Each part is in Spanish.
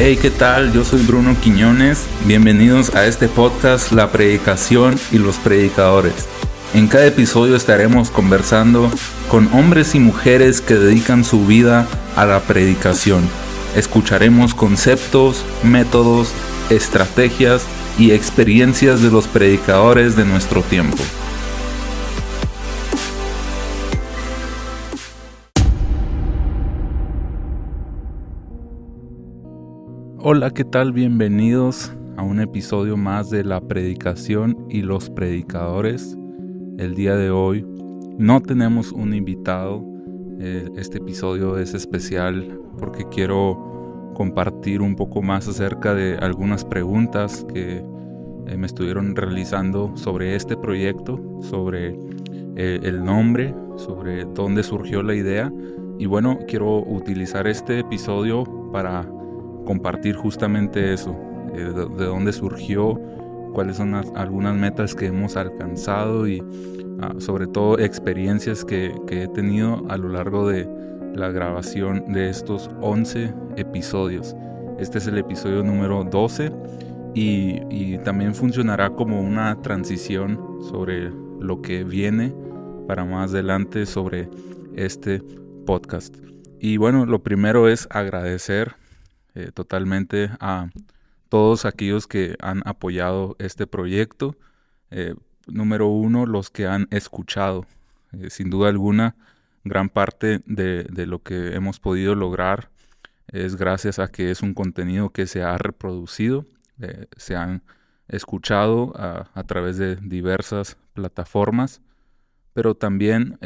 Hey, ¿qué tal? Yo soy Bruno Quiñones. Bienvenidos a este podcast La Predicación y los Predicadores. En cada episodio estaremos conversando con hombres y mujeres que dedican su vida a la predicación. Escucharemos conceptos, métodos, estrategias y experiencias de los predicadores de nuestro tiempo. Hola, ¿qué tal? Bienvenidos a un episodio más de la predicación y los predicadores. El día de hoy no tenemos un invitado. Eh, este episodio es especial porque quiero compartir un poco más acerca de algunas preguntas que eh, me estuvieron realizando sobre este proyecto, sobre eh, el nombre, sobre dónde surgió la idea. Y bueno, quiero utilizar este episodio para compartir justamente eso, eh, de, dónde surgió, cuáles son algunas metas que hemos alcanzado y ah, sobre todo experiencias que, he tenido a lo largo de la grabación de estos 11 episodios. Este es el episodio número 12 y, y también funcionará como una transición sobre lo que viene para más adelante sobre este podcast. Y bueno, lo primero es agradecer eh, totalmente a todos aquellos que han apoyado este proyecto. Eh, número uno, los que han escuchado. Eh, sin duda alguna, gran parte de, lo que hemos podido lograr es gracias a que es un contenido que se ha reproducido, se han escuchado a, a, través de diversas plataformas, pero también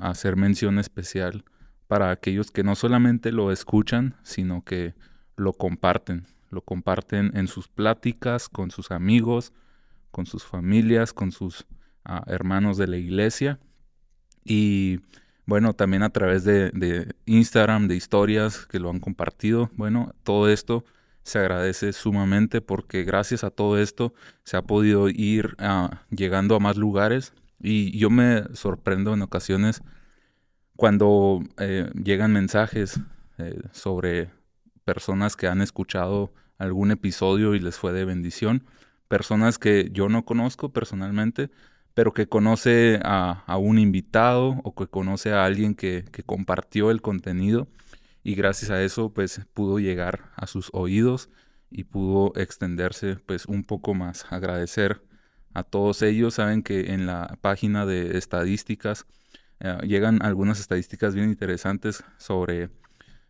hacer mención especial para aquellos que no solamente lo escuchan, sino que lo comparten, lo comparten en sus pláticas con sus amigos, con sus familias, con sus ah, hermanos de la iglesia y bueno, también a través de, Instagram, de historias que lo han compartido. Bueno, todo esto se agradece sumamente porque gracias a todo esto se ha podido ir ah, llegando a más lugares y yo me sorprendo en ocasiones cuando eh, llegan mensajes eh, sobre personas que han escuchado algún episodio y les fue de bendición, personas que yo no conozco personalmente, pero que conoce a, un invitado o que conoce a alguien que, compartió el contenido y gracias a eso pues pudo llegar a sus oídos y pudo extenderse pues un poco más. Agradecer a todos ellos, saben que en la página de estadísticas eh, llegan algunas estadísticas bien interesantes sobre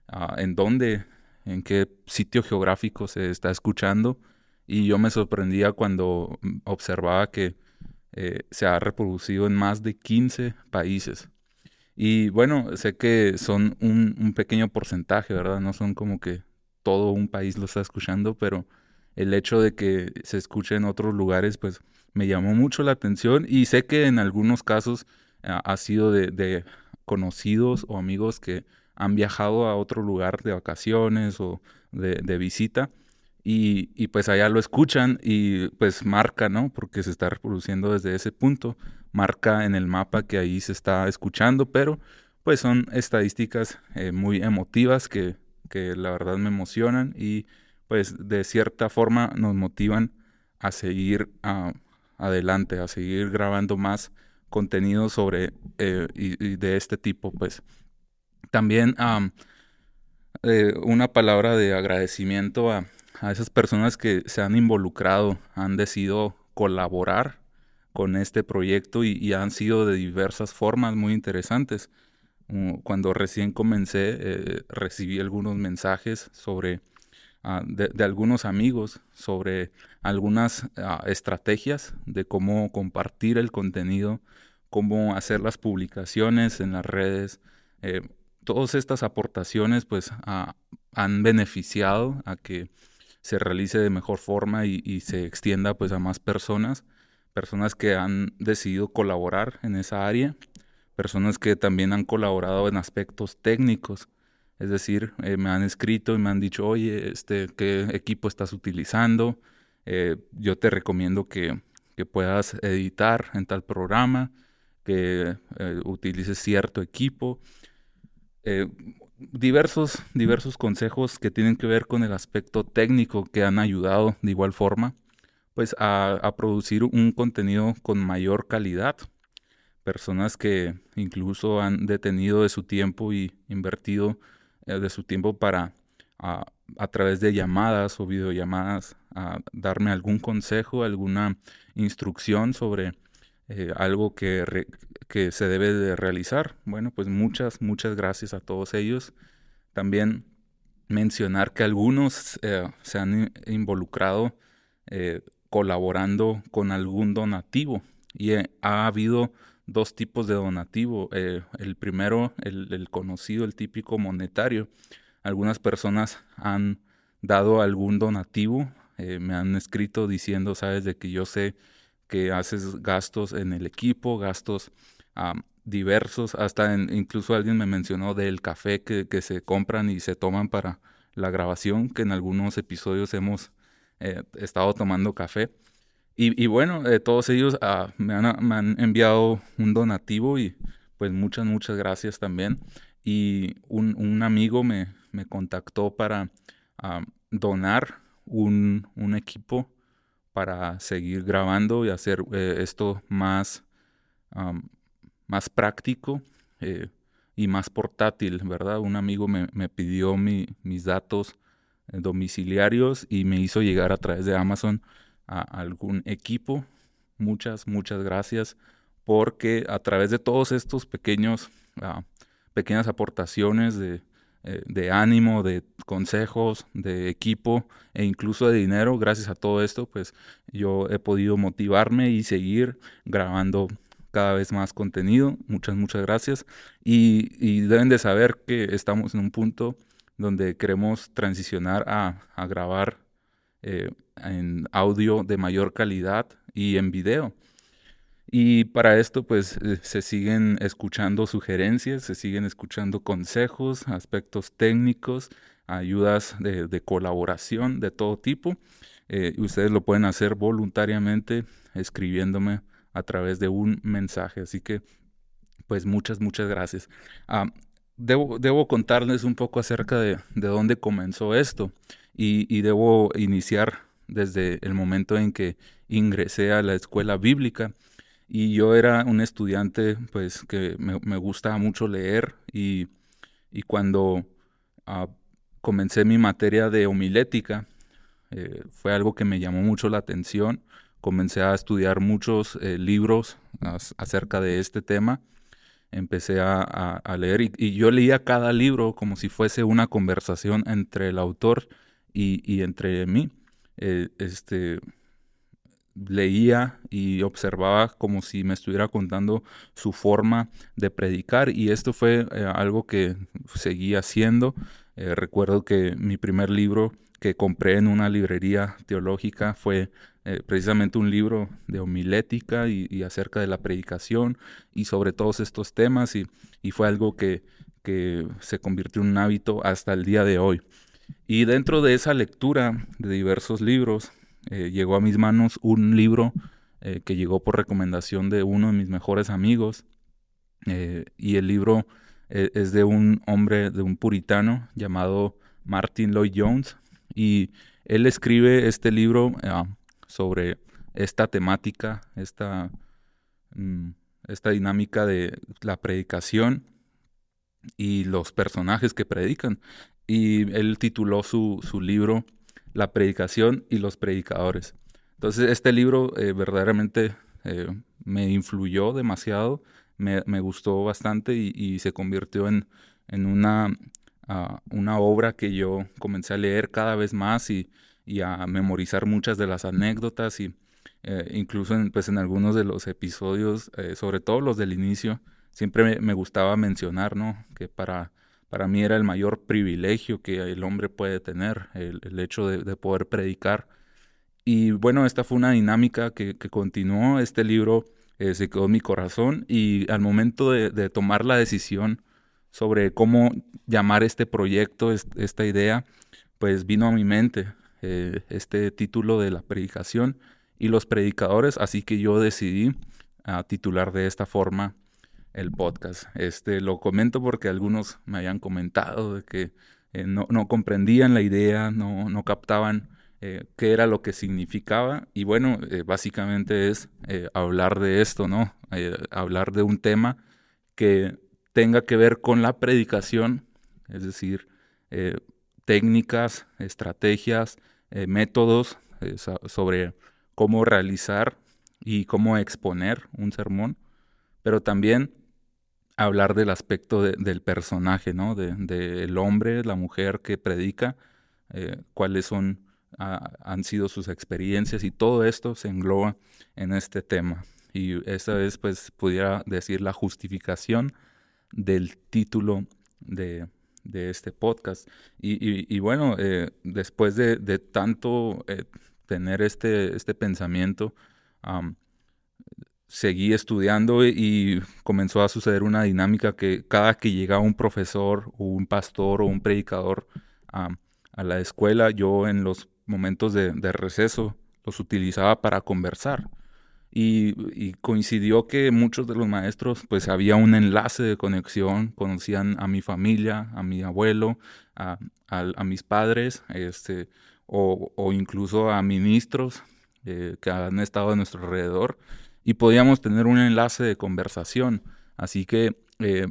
ah, en dónde en qué sitio geográfico se está escuchando y yo me sorprendía cuando observaba que eh, se ha reproducido en más de 15 países. Y bueno, sé que son un, pequeño porcentaje, ¿verdad? No son como que todo un país lo está escuchando, pero el hecho de que se escuche en otros lugares, pues me llamó mucho la atención y sé que en algunos casos ha sido de conocidos o amigos que han viajado a otro lugar de vacaciones o de, visita y, pues allá lo escuchan y pues marca, ¿no? Porque se está reproduciendo desde ese punto, marca en el mapa que ahí se está escuchando, pero pues son estadísticas eh, muy emotivas que, la verdad me emocionan y pues de cierta forma nos motivan a seguir ah, adelante, a seguir grabando más contenido sobre eh, y, de este tipo, pues también eh, una palabra de agradecimiento a, esas personas que se han involucrado, han decidido colaborar con este proyecto y, han sido de diversas formas muy interesantes. Mm, cuando recién comencé, eh, recibí algunos mensajes sobre ah, de, algunos amigos sobre algunas ah, estrategias de cómo compartir el contenido, cómo hacer las publicaciones en las redes, eh, todas estas aportaciones pues han beneficiado a que se realice de mejor forma y, se extienda pues a más personas, personas que han decidido colaborar en esa área, personas que también han colaborado en aspectos técnicos, es decir, eh, me han escrito y me han dicho, oye, este, ¿qué equipo estás utilizando? Eh, yo te recomiendo que, puedas editar en tal programa, que eh, utilices cierto equipo. Eh, diversos, diversos consejos que tienen que ver con el aspecto técnico que han ayudado de igual forma pues a, producir un contenido con mayor calidad. Personas que incluso han detenido de su tiempo y invertido eh, de su tiempo para a, través de llamadas o videollamadas a darme algún consejo, alguna instrucción sobre eh, algo que, que se debe de realizar. Bueno, pues muchas, muchas gracias a todos ellos. También mencionar que algunos eh, se han involucrado eh, colaborando con algún donativo y ha habido dos tipos de donativo. el primero, el, conocido, el típico monetario. Algunas personas han dado algún donativo, me han escrito diciendo, sabes, de que yo sé que haces gastos en el equipo, gastos diversos, hasta incluso alguien me mencionó del café que, se compran y se toman para la grabación, que en algunos episodios hemos eh, estado tomando café. Y, bueno, eh, todos ellos ah, me, han, enviado un donativo y pues muchas, muchas gracias también. Y un, amigo me, me, contactó para donar un, un equipo para seguir grabando y hacer eh, esto más, más práctico eh, y más portátil, ¿verdad? Un amigo me, pidió mis datos eh, domiciliarios y me hizo llegar a través de Amazon a algún equipo. Muchas, muchas gracias porque a través de todos estos pequeños, ah, pequeñas aportaciones de, eh, de ánimo, de consejos, de equipo e incluso de dinero. Gracias a todo esto, pues yo he podido motivarme y seguir grabando cada vez más contenido. Muchas, muchas gracias. Y, deben de saber que estamos en un punto donde queremos transicionar a, grabar eh, en audio de mayor calidad y en video. Y para esto pues eh, se siguen escuchando sugerencias, se siguen escuchando consejos, aspectos técnicos, ayudas de, colaboración de todo tipo. Eh, ustedes lo pueden hacer voluntariamente escribiéndome a través de un mensaje. Así que pues muchas, muchas gracias. Ah, debo, contarles un poco acerca de, dónde comenzó esto y debo iniciar desde el momento en que ingresé a la escuela bíblica. Y yo era un estudiante, pues, que me, me gustaba mucho leer y, cuando ah, comencé mi materia de homilética, eh, fue algo que me llamó mucho la atención. Comencé a estudiar muchos eh, libros acerca de este tema. Empecé a, leer y, yo leía cada libro como si fuese una conversación entre el autor y, entre mí. Eh, este, leía y observaba como si me estuviera contando su forma de predicar y esto fue eh, algo que seguí haciendo. Eh, recuerdo que mi primer libro que compré en una librería teológica fue eh, precisamente un libro de homilética y, acerca de la predicación y sobre todos estos temas y, fue algo que, que se convirtió en un hábito hasta el día de hoy. Y dentro de esa lectura de diversos libros, eh, llegó a mis manos un libro eh, que llegó por recomendación de uno de mis mejores amigos. Eh, y el libro es de un hombre, de un puritano llamado Martin Lloyd Jones. Y él escribe este libro sobre esta temática, esta, mm, esta dinámica de la predicación y los personajes que predican. Y él tituló su, su libro la predicación y los predicadores. Entonces, este libro eh, verdaderamente eh, me influyó demasiado, me, gustó bastante y, se convirtió en, en una, ah, una, obra que yo comencé a leer cada vez más y, a memorizar muchas de las anécdotas y eh, incluso en, pues en algunos de los episodios, sobre todo los del inicio, siempre me, gustaba mencionar, ¿no? Que para para mí era el mayor privilegio que el hombre puede tener, el, hecho de, poder predicar. Y bueno, esta fue una dinámica que, continuó. Este libro eh, se quedó en mi corazón y al momento de, tomar la decisión sobre cómo llamar este proyecto, esta idea, pues vino a mi mente eh, este título de la predicación y los predicadores, así que yo decidí a titular de esta forma el podcast. Este, lo comento porque algunos me habían comentado de que eh, no, comprendían la idea, no, no captaban eh, qué era lo que significaba. Y bueno, eh, básicamente es hablar de esto, ¿no? hablar de un tema que tenga que ver con la predicación, es decir, técnicas, estrategias, métodos sobre cómo realizar y cómo exponer un sermón, pero también hablar del aspecto del personaje, ¿no? Del de, hombre, la mujer que predica, eh, cuáles son, han sido sus experiencias y todo esto se engloba en este tema. Y esa es, pues, pudiera decir la justificación del título de, este podcast. Y, bueno, eh, después de, tanto eh, tener este, este pensamiento, seguí estudiando y comenzó a suceder una dinámica que cada que llegaba un profesor o un pastor o un predicador a, la escuela, yo en los momentos de, receso los utilizaba para conversar. Y, coincidió que muchos de los maestros, pues había un enlace de conexión, conocían a mi familia, a mi abuelo, a, mis padres, este, o, incluso a ministros eh, que han estado a nuestro alrededor y podíamos tener un enlace de conversación. Así que eh,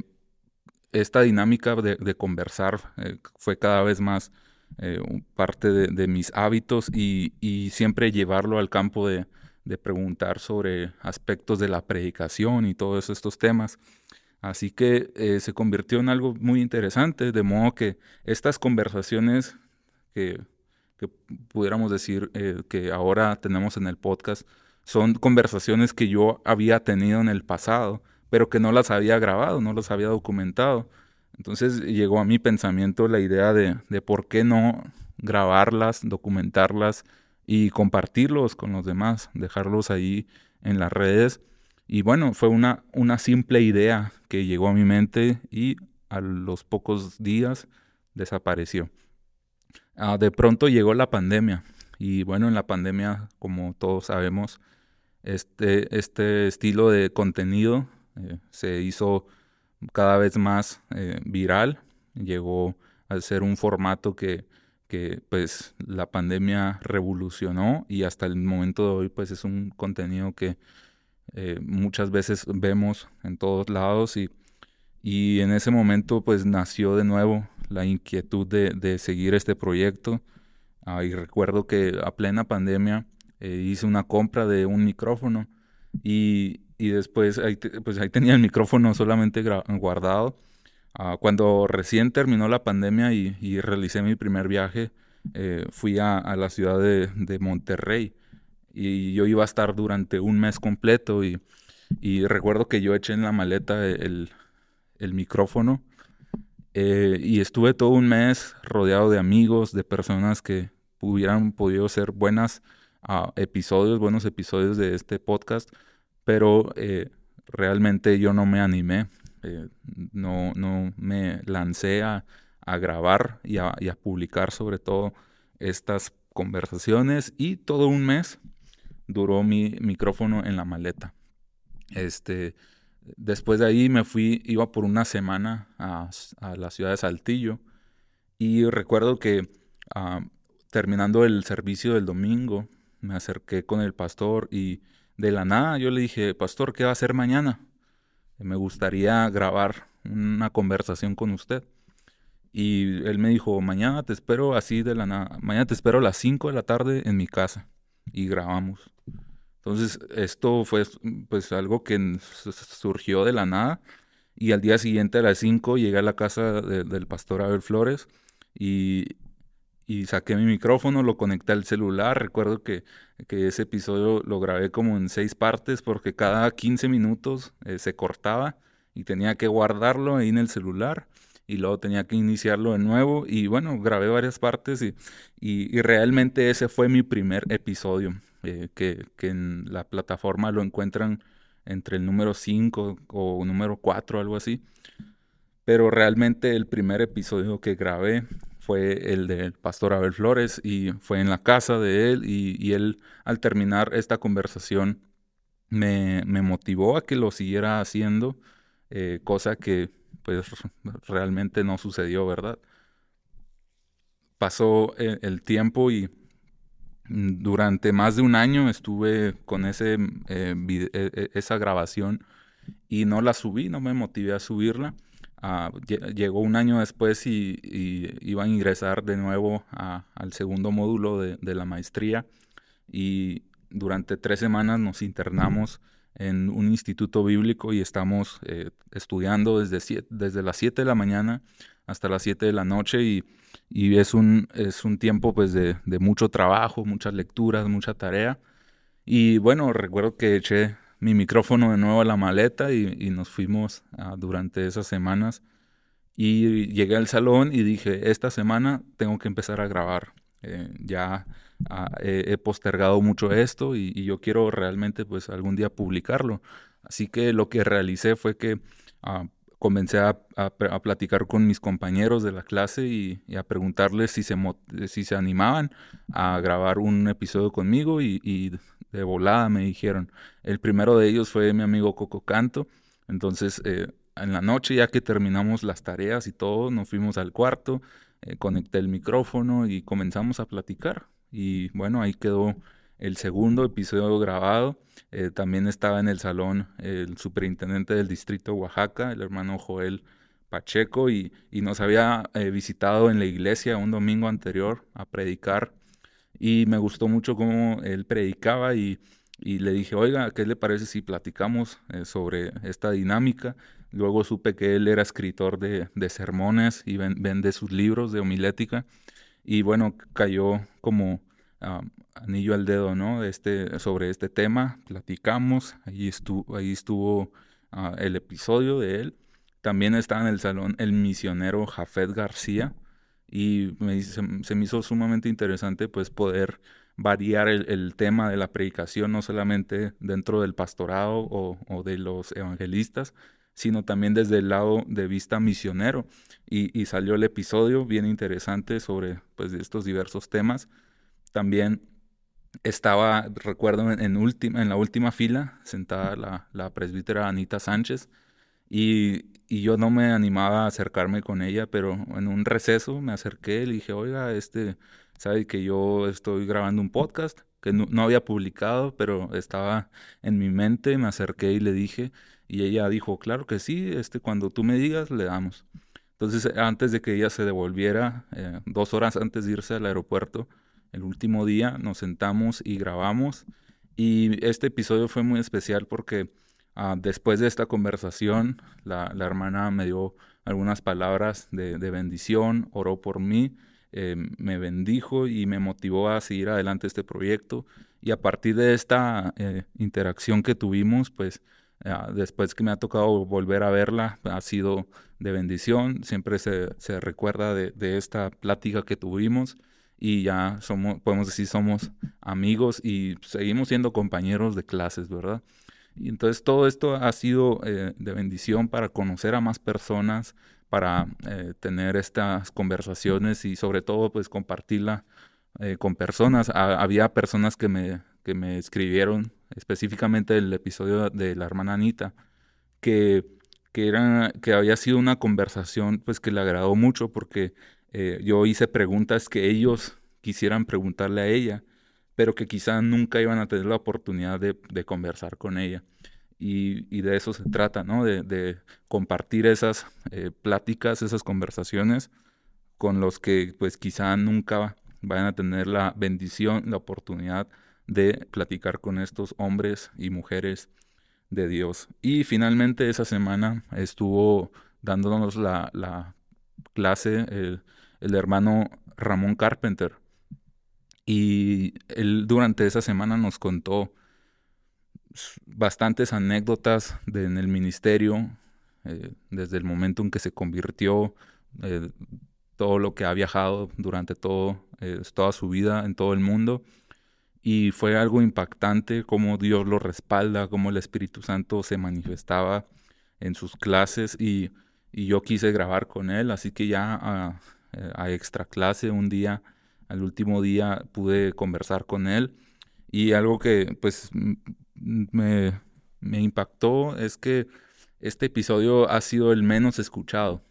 esta dinámica de, conversar eh, fue cada vez más eh, parte de, mis hábitos y, siempre llevarlo al campo de, preguntar sobre aspectos de la predicación y todos estos temas. Así que se convirtió en algo muy interesante, de modo que estas conversaciones que, que pudiéramos decir que ahora tenemos en el podcast, son conversaciones que yo había tenido en el pasado, pero que no las había grabado, no las había documentado. Entonces llegó a mi pensamiento la idea de, por qué no grabarlas, documentarlas y compartirlos con los demás, dejarlos ahí en las redes. Y bueno, fue una, una simple idea que llegó a mi mente y a los pocos días desapareció. Ah, de pronto llegó la pandemia y bueno, en la pandemia, como todos sabemos, este, este estilo de contenido eh, se hizo cada vez más eh, viral, llegó a ser un formato que, que, pues la pandemia revolucionó y hasta el momento de hoy pues es un contenido que eh, muchas veces vemos en todos lados y, y, en ese momento pues nació de nuevo la inquietud de, de seguir este proyecto. Ah, y recuerdo que a plena pandemia eh, hice una compra de un micrófono y, y después ahí, pues ahí tenía el micrófono solamente guardado. Ah, cuando recién terminó la pandemia y, y realicé mi primer viaje, eh, fui a, a, la ciudad de, de, Monterrey y yo iba a estar durante un mes completo y, y recuerdo que yo eché en la maleta el, el micrófono eh, y estuve todo un mes rodeado de amigos, de personas que hubieran podido ser buenas episodios, buenos episodios de este podcast, pero eh, realmente yo no me animé, eh, no, no me lancé a, grabar y a, publicar sobre todo estas conversaciones y todo un mes duró mi micrófono en la maleta. Este, después de ahí me fui, iba por una semana a, la ciudad de Saltillo y recuerdo que ah, terminando el servicio del domingo, me acerqué con el pastor y de la nada yo le dije, pastor, ¿qué va a hacer mañana? Me gustaría grabar una conversación con usted. Y él me dijo, mañana te espero así de la nada, mañana te espero a las 5 de la tarde en mi casa y grabamos. Entonces esto fue pues algo que surgió de la nada y al día siguiente a las 5 llegué a la casa del pastor Abel Flores y y saqué mi micrófono, lo conecté al celular. Recuerdo que, ese episodio lo grabé como en seis partes porque cada 15 minutos eh, se cortaba y tenía que guardarlo ahí en el celular y luego tenía que iniciarlo de nuevo y bueno, grabé varias partes y, y, realmente ese fue mi primer episodio eh, que, que, en la plataforma lo encuentran entre el número 5 o número 4, algo así. Pero realmente el primer episodio que grabé fue el del pastor Abel Flores y fue en la casa de él y, él al terminar esta conversación me, motivó a que lo siguiera haciendo eh, cosa que pues realmente no sucedió, ¿verdad? Pasó el, el tiempo y durante más de un año estuve con ese, eh, e, e, esa grabación y no la subí, no me motivé a subirla. Ah, llegó un año después y, iba a ingresar de nuevo al segundo módulo de, la maestría y durante tres semanas nos internamos en un instituto bíblico y estamos eh, estudiando desde, desde las 7 de la mañana hasta las 7 de la noche y, es, un, es un tiempo pues de, mucho trabajo, muchas lecturas, mucha tarea. Y bueno, recuerdo que eché mi micrófono de nuevo a la maleta y, nos fuimos ah, durante esas semanas. Y llegué al salón y dije, esta semana tengo que empezar a grabar. Eh, ya ah, he, postergado mucho esto y, yo quiero realmente pues algún día publicarlo. Así que lo que realicé fue que ah, comencé a, platicar con mis compañeros de la clase y, a preguntarles si se, si se animaban a grabar un episodio conmigo y, de volada me dijeron. El primero de ellos fue mi amigo Coco Canto. Entonces, eh, en la noche, ya que terminamos las tareas y todo, nos fuimos al cuarto, eh, conecté el micrófono y comenzamos a platicar. Y bueno, ahí quedó el segundo episodio grabado. Eh, también estaba en el salón el superintendente del distrito de Oaxaca, el hermano Joel Pacheco, y, nos había eh, visitado en la iglesia un domingo anterior a predicar. Y me gustó mucho cómo él predicaba y, le dije, oiga, ¿qué le parece si platicamos eh, sobre esta dinámica? Luego supe que él era escritor de, sermones y vende sus libros de homilética. Y bueno, cayó como anillo al dedo, ¿no? Este, sobre este tema, platicamos, ahí estuvo, ahí estuvo ah, el episodio de él. También está en el salón el misionero Jafet García y se, me hizo sumamente interesante pues poder variar el, tema de la predicación, no solamente dentro del pastorado o, o, de los evangelistas, sino también desde el lado de vista misionero. Y, y salió el episodio bien interesante sobre pues, estos diversos temas. También estaba, recuerdo, en, en la última fila, sentada la, la presbítera Anita Sánchez, y, y, yo no me animaba a acercarme con ella, pero en un receso me acerqué y le dije, oiga, este, sabe que yo estoy grabando un podcast que no, no, había publicado, pero estaba en mi mente, me acerqué y le dije, y ella dijo, claro que sí, este, cuando tú me digas, le damos. Entonces, antes de que ella se devolviera, eh, dos horas antes de irse al aeropuerto, el último día nos sentamos y grabamos. Y este episodio fue muy especial porque ah, después de esta conversación, la, hermana me dio algunas palabras de, bendición, oró por mí, eh, me bendijo y me motivó a seguir adelante este proyecto. Y a partir de esta eh, interacción que tuvimos, pues ah, después que me ha tocado volver a verla, ha sido de bendición. Siempre se, recuerda de, de esta plática que tuvimos y ya somos, podemos decir, somos amigos y seguimos siendo compañeros de clases, ¿verdad? Y entonces todo esto ha sido eh, de bendición para conocer a más personas, para eh, tener estas conversaciones y sobre todo pues compartirla eh, con personas. había personas que me, que me escribieron, específicamente el episodio de la hermana Anita, que, que, era, que había sido una conversación pues que le agradó mucho porque eh, yo hice preguntas que ellos quisieran preguntarle a ella, pero que quizá nunca iban a tener la oportunidad de, conversar con ella. Y, de eso se trata, ¿no? De, compartir esas eh, pláticas, esas conversaciones con los que pues quizá nunca vayan a tener la bendición, la oportunidad de platicar con estos hombres y mujeres de Dios. Y finalmente esa semana estuvo dándonos la, la clase, el, el hermano Ramón Carpenter. Y él durante esa semana nos contó bastantes anécdotas en el ministerio, eh, desde el momento en que se convirtió, eh, todo lo que ha viajado durante todo, eh, toda su vida en todo el mundo. Y fue algo impactante cómo Dios lo respalda, cómo el Espíritu Santo se manifestaba en sus clases y, yo quise grabar con él, así que ya ah, eh, a extra clase un día, al último día pude conversar con él y algo que pues me, impactó es que este episodio ha sido el menos escuchado.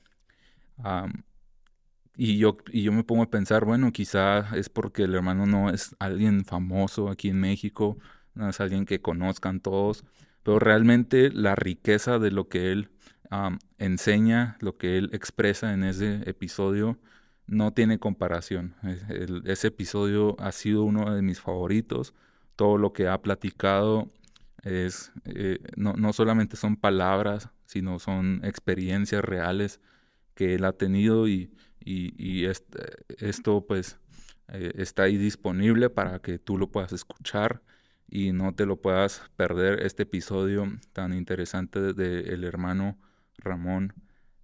y, yo, y yo me pongo a pensar, bueno, quizá es porque el hermano no es alguien famoso aquí en México, no es alguien que conozcan todos, pero realmente la riqueza de lo que él enseña, lo que él expresa en ese episodio, no tiene comparación. ese episodio ha sido uno de mis favoritos. Todo lo que ha platicado es, eh, no, no, solamente son palabras, sino son experiencias reales que él ha tenido y, y, esto pues eh, está ahí disponible para que tú lo puedas escuchar y no te lo puedas perder este episodio tan interesante del el hermano Ramón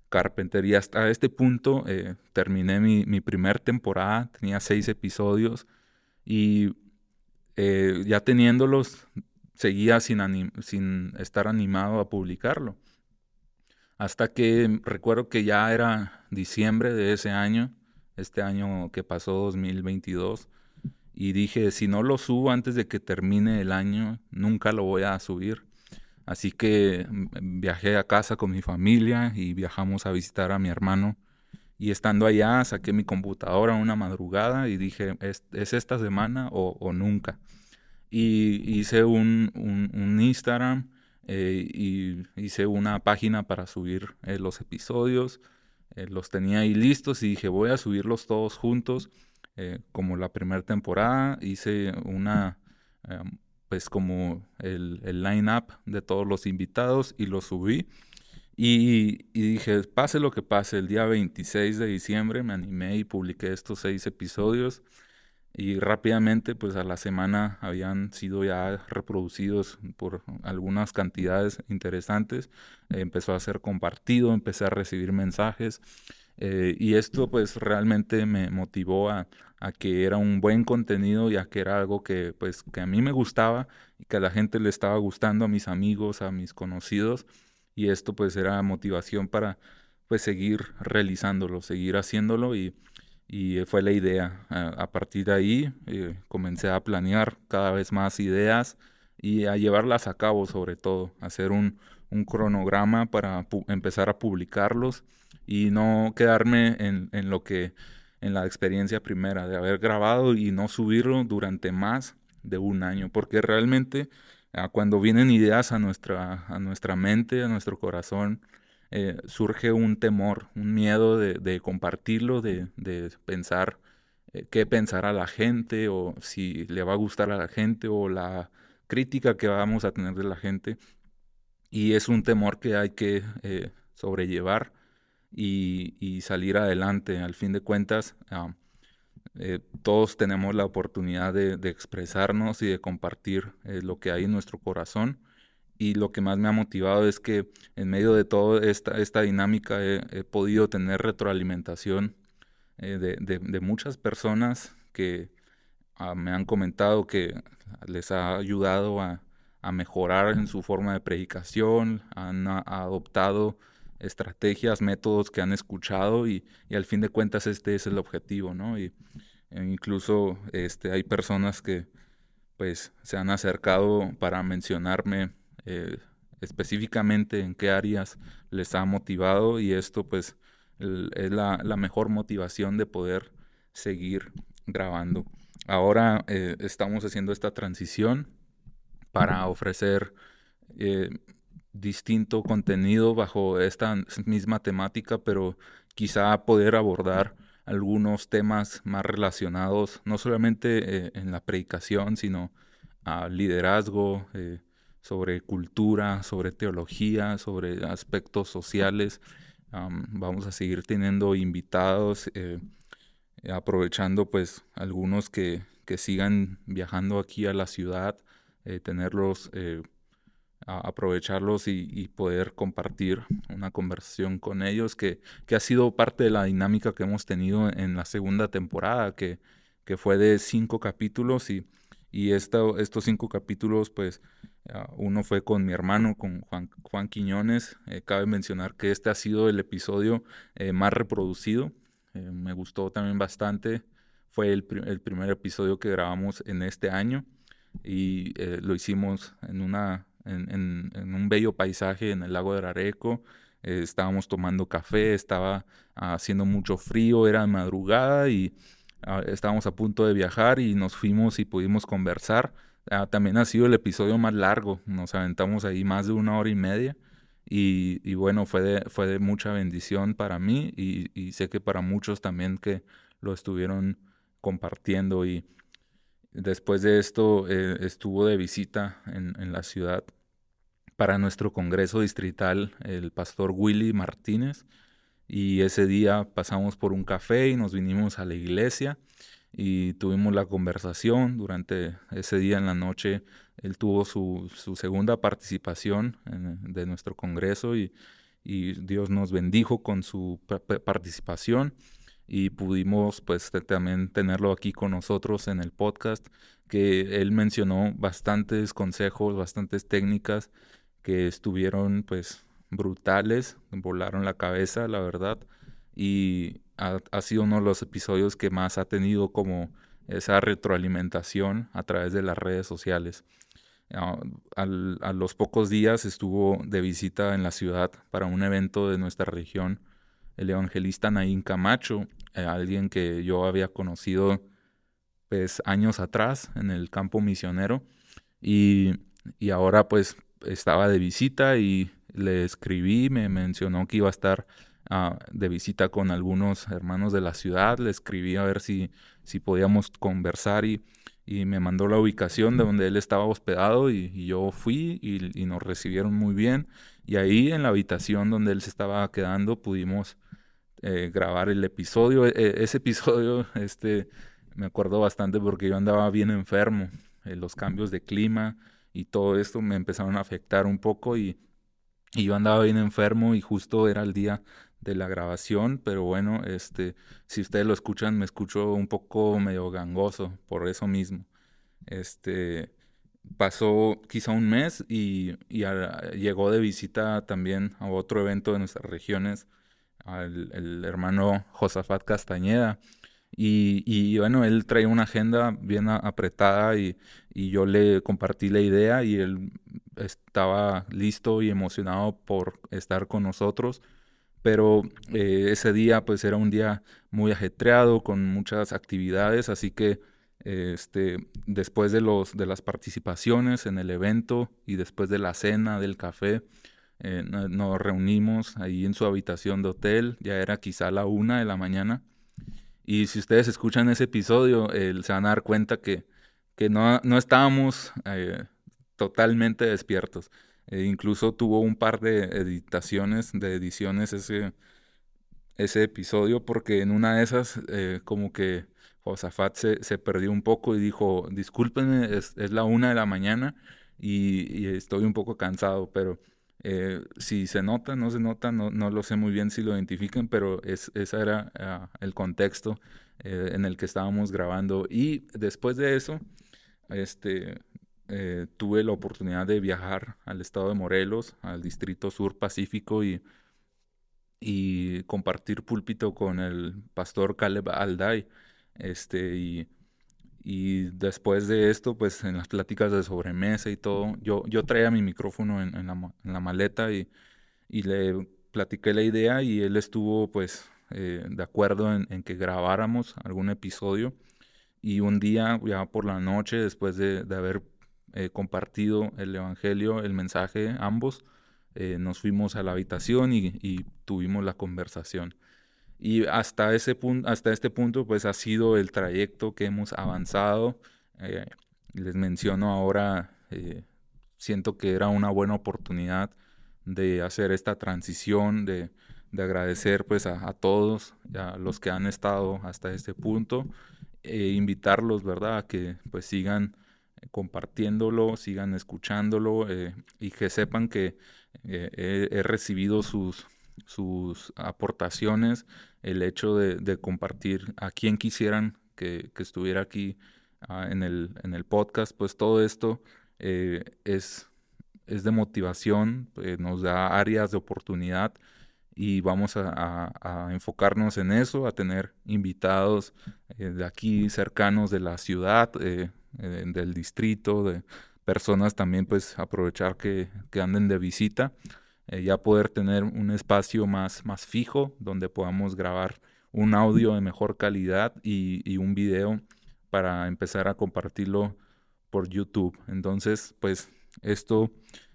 Carpenter. Y hasta este punto eh, terminé mi, mi primer temporada, tenía seis episodios y eh, ya teniéndolos seguía sin, sin estar animado a publicarlo. Hasta que recuerdo que ya era diciembre de ese año, este año que pasó 2022, y dije, si no lo subo antes de que termine el año, nunca lo voy a subir. Así que mm, viajé a casa con mi familia y viajamos a visitar a mi hermano. Y estando allá, saqué mi computadora una madrugada y dije, ¿es, esta semana o, nunca? Y hice un, Instagram eh, y hice una página para subir eh, los episodios. Eh, los tenía ahí listos y dije, voy a subirlos todos juntos. como la primera temporada, hice una em, pues como el, el line-up de todos los invitados y lo subí. Y, dije, pase lo que pase, el día 26 de diciembre me animé y publiqué estos seis episodios y rápidamente pues a la semana habían sido ya reproducidos por algunas cantidades interesantes. empezó a ser compartido, empecé a recibir mensajes eh, y esto pues realmente me motivó a, a que era un buen contenido y a que era algo que pues que a mí me gustaba y que a la gente le estaba gustando, a mis amigos, a mis conocidos y esto pues era motivación para pues seguir realizándolo, seguir haciéndolo y, y fue la idea. A, partir de ahí eh, comencé a planear cada vez más ideas y a llevarlas a cabo sobre todo, hacer un, un cronograma para empezar a publicarlos y no quedarme en, en lo que en la experiencia primera de haber grabado y no subirlo durante más de un año, porque realmente ah, cuando vienen ideas a nuestra, a nuestra mente, a nuestro corazón, eh, surge un temor, un miedo de, compartirlo, de, pensar eh, qué pensará la gente o si le va a gustar a la gente o la crítica que vamos a tener de la gente. Y es un temor que hay que eh, sobrellevar y, salir adelante. Al fin de cuentas, ah, eh, todos tenemos la oportunidad de, expresarnos y de compartir eh, lo que hay en nuestro corazón. Y lo que más me ha motivado es que en medio de toda esta, esta dinámica he, podido tener retroalimentación eh, de, muchas personas que ah, me han comentado que les ha ayudado a, a mejorar en su forma de predicación, han adoptado estrategias, métodos que han escuchado y, al fin de cuentas este es el objetivo, ¿no? Y e incluso este, hay personas que pues se han acercado para mencionarme eh, específicamente en qué áreas les ha motivado y esto pues es la, mejor motivación de poder seguir grabando. Ahora eh, estamos haciendo esta transición para ofrecer eh, distinto contenido bajo esta misma temática, pero quizá poder abordar algunos temas más relacionados, no solamente eh, en la predicación, sino a liderazgo, eh, sobre cultura, sobre teología, sobre aspectos sociales. vamos a seguir teniendo invitados, eh, aprovechando pues algunos que, que, sigan viajando aquí a la ciudad, tenerlos aprovecharlos y, poder compartir una conversación con ellos que, que, ha sido parte de la dinámica que hemos tenido en la segunda temporada, que, que fue de cinco capítulos y, y estos cinco capítulos, pues ah, uno fue con mi hermano, con Juan, Juan Quiñones. Eh, cabe mencionar que este ha sido el episodio eh, más reproducido. Eh, me gustó también bastante. Fue el, el primer episodio que grabamos en este año y lo hicimos en una en, un bello paisaje en el lago de Arareco. Eh, estábamos tomando café, estaba haciendo mucho frío, era madrugada y ah, estábamos a punto de viajar y nos fuimos y pudimos conversar. Ah, también ha sido el episodio más largo, nos aventamos ahí más de una hora y media y, bueno, fue de, fue de mucha bendición para mí y, sé que para muchos también que lo estuvieron compartiendo y después de esto eh, estuvo de visita en, en la ciudad para nuestro Congreso Distrital el pastor Willy Martínez y ese día pasamos por un café y nos vinimos a la iglesia y tuvimos la conversación. Durante ese día en la noche él tuvo su, segunda participación de nuestro Congreso y, Dios nos bendijo con su participación y pudimos pues también tenerlo aquí con nosotros en el podcast que él mencionó bastantes consejos, bastantes técnicas que estuvieron pues brutales, volaron la cabeza, la verdad, y ha, sido uno de los episodios que más ha tenido como esa retroalimentación a través de las redes sociales. Ah, a los pocos días estuvo de visita en la ciudad para un evento de nuestra región el evangelista Naín Camacho, eh, alguien que yo había conocido pues años atrás en el campo misionero y, y ahora pues estaba de visita y le escribí, me mencionó que iba a estar ah, de visita con algunos hermanos de la ciudad, le escribí a ver si, si podíamos conversar y, y me mandó la ubicación de donde él estaba hospedado y, yo fui y, nos recibieron muy bien y ahí en la habitación donde él se estaba quedando pudimos eh, grabar el episodio. E, ese episodio este, me acuerdo bastante porque yo andaba bien enfermo, eh, los cambios de clima y todo esto me empezaron a afectar un poco y, yo andaba bien enfermo y justo era el día de la grabación, pero bueno, este, si ustedes lo escuchan, me escucho un poco medio gangoso por eso mismo. Este, pasó quizá un mes y, llegó de visita también a otro evento de nuestras regiones, al el hermano Josafat Castañeda. Y, bueno, él traía una agenda bien apretada y, yo le compartí la idea y él estaba listo y emocionado por estar con nosotros. Pero eh, ese día pues era un día muy ajetreado con muchas actividades, así que este, después de, los, de las participaciones en el evento y después de la cena, del café, eh, nos reunimos ahí en su habitación de hotel, ya era quizá la una de la mañana y si ustedes escuchan ese episodio, se van a dar cuenta que, que no, no estábamos eh, totalmente despiertos. Incluso tuvo un par de editaciones, de ediciones ese, ese episodio, porque en una de esas, eh, como que Josafat se, se, perdió un poco y dijo, discúlpenme, es, es la una de la mañana y, y estoy un poco cansado, pero eh, si se nota, no se nota, no, lo sé muy bien si lo identifiquen, pero es, ese era ah, el contexto eh, en el que estábamos grabando. Y después de eso, este, eh, tuve la oportunidad de viajar al estado de Morelos, al Distrito Sur Pacífico y, y compartir púlpito con el pastor Caleb Alday. Este, y después de esto, pues en las pláticas de sobremesa y todo, yo, yo traía mi micrófono en, la, maleta y, y, le platiqué la idea y él estuvo pues eh, de acuerdo en, que grabáramos algún episodio. Y un día, ya por la noche, después de, haber eh, compartido el Evangelio, el mensaje, ambos, eh, nos fuimos a la habitación y, y tuvimos la conversación. Y hasta, ese punto, hasta este punto, pues ha sido el trayecto que hemos avanzado. Eh, les menciono ahora, eh, siento que era una buena oportunidad de hacer esta transición, de, de agradecer pues a, todos, los que han estado hasta este punto, e invitarlos, ¿verdad?, a que pues sigan compartiéndolo, sigan escuchándolo eh, y que sepan que he recibido sus, sus aportaciones, el hecho de, compartir a quien quisieran que, estuviera aquí ah, en, el, en, el, podcast, pues todo esto eh, es, es, de motivación, eh, nos da áreas de oportunidad y vamos a, enfocarnos en eso, a tener invitados eh, de aquí cercanos de la ciudad, del distrito, de personas también pues aprovechar que, anden de visita, eh, ya poder tener un espacio más, más fijo donde podamos grabar un audio de mejor calidad y, un video para empezar a compartirlo por YouTube. Entonces, pues esto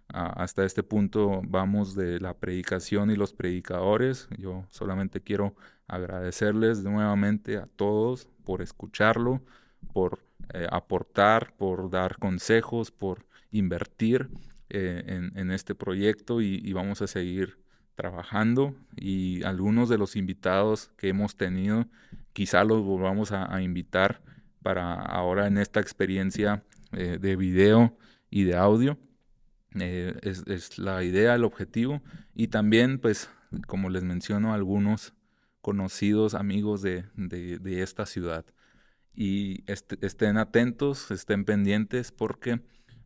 hasta este punto vamos de la predicación y los predicadores. Yo solamente quiero agradecerles nuevamente a todos por escucharlo, por eh, aportar, por dar consejos, por invertir eh, en, este proyecto y, vamos a seguir trabajando. Y algunos de los invitados que hemos tenido quizá los volvamos a, invitar para ahora en esta experiencia eh, de video y de audio. es, la idea, el objetivo. Y también pues como les menciono algunos conocidos amigos de esta ciudad. Y estén atentos, estén pendientes porque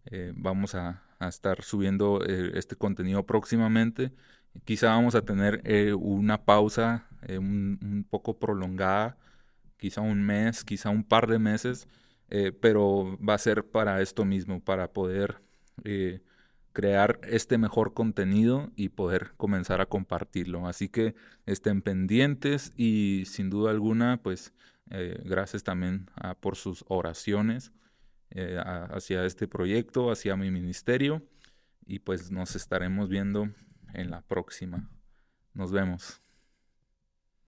eh, vamos a, estar subiendo eh, este contenido próximamente. Quizá vamos a tener eh, una pausa un, poco prolongada, quizá un mes, quizá un par de meses, pero va a ser para esto mismo, para poder crear este mejor contenido y poder comenzar a compartirlo. Así que estén pendientes y sin duda alguna, pues eh, gracias también ah, por sus oraciones eh, hacia este proyecto, hacia mi ministerio. Y pues nos estaremos viendo en la próxima. Nos vemos.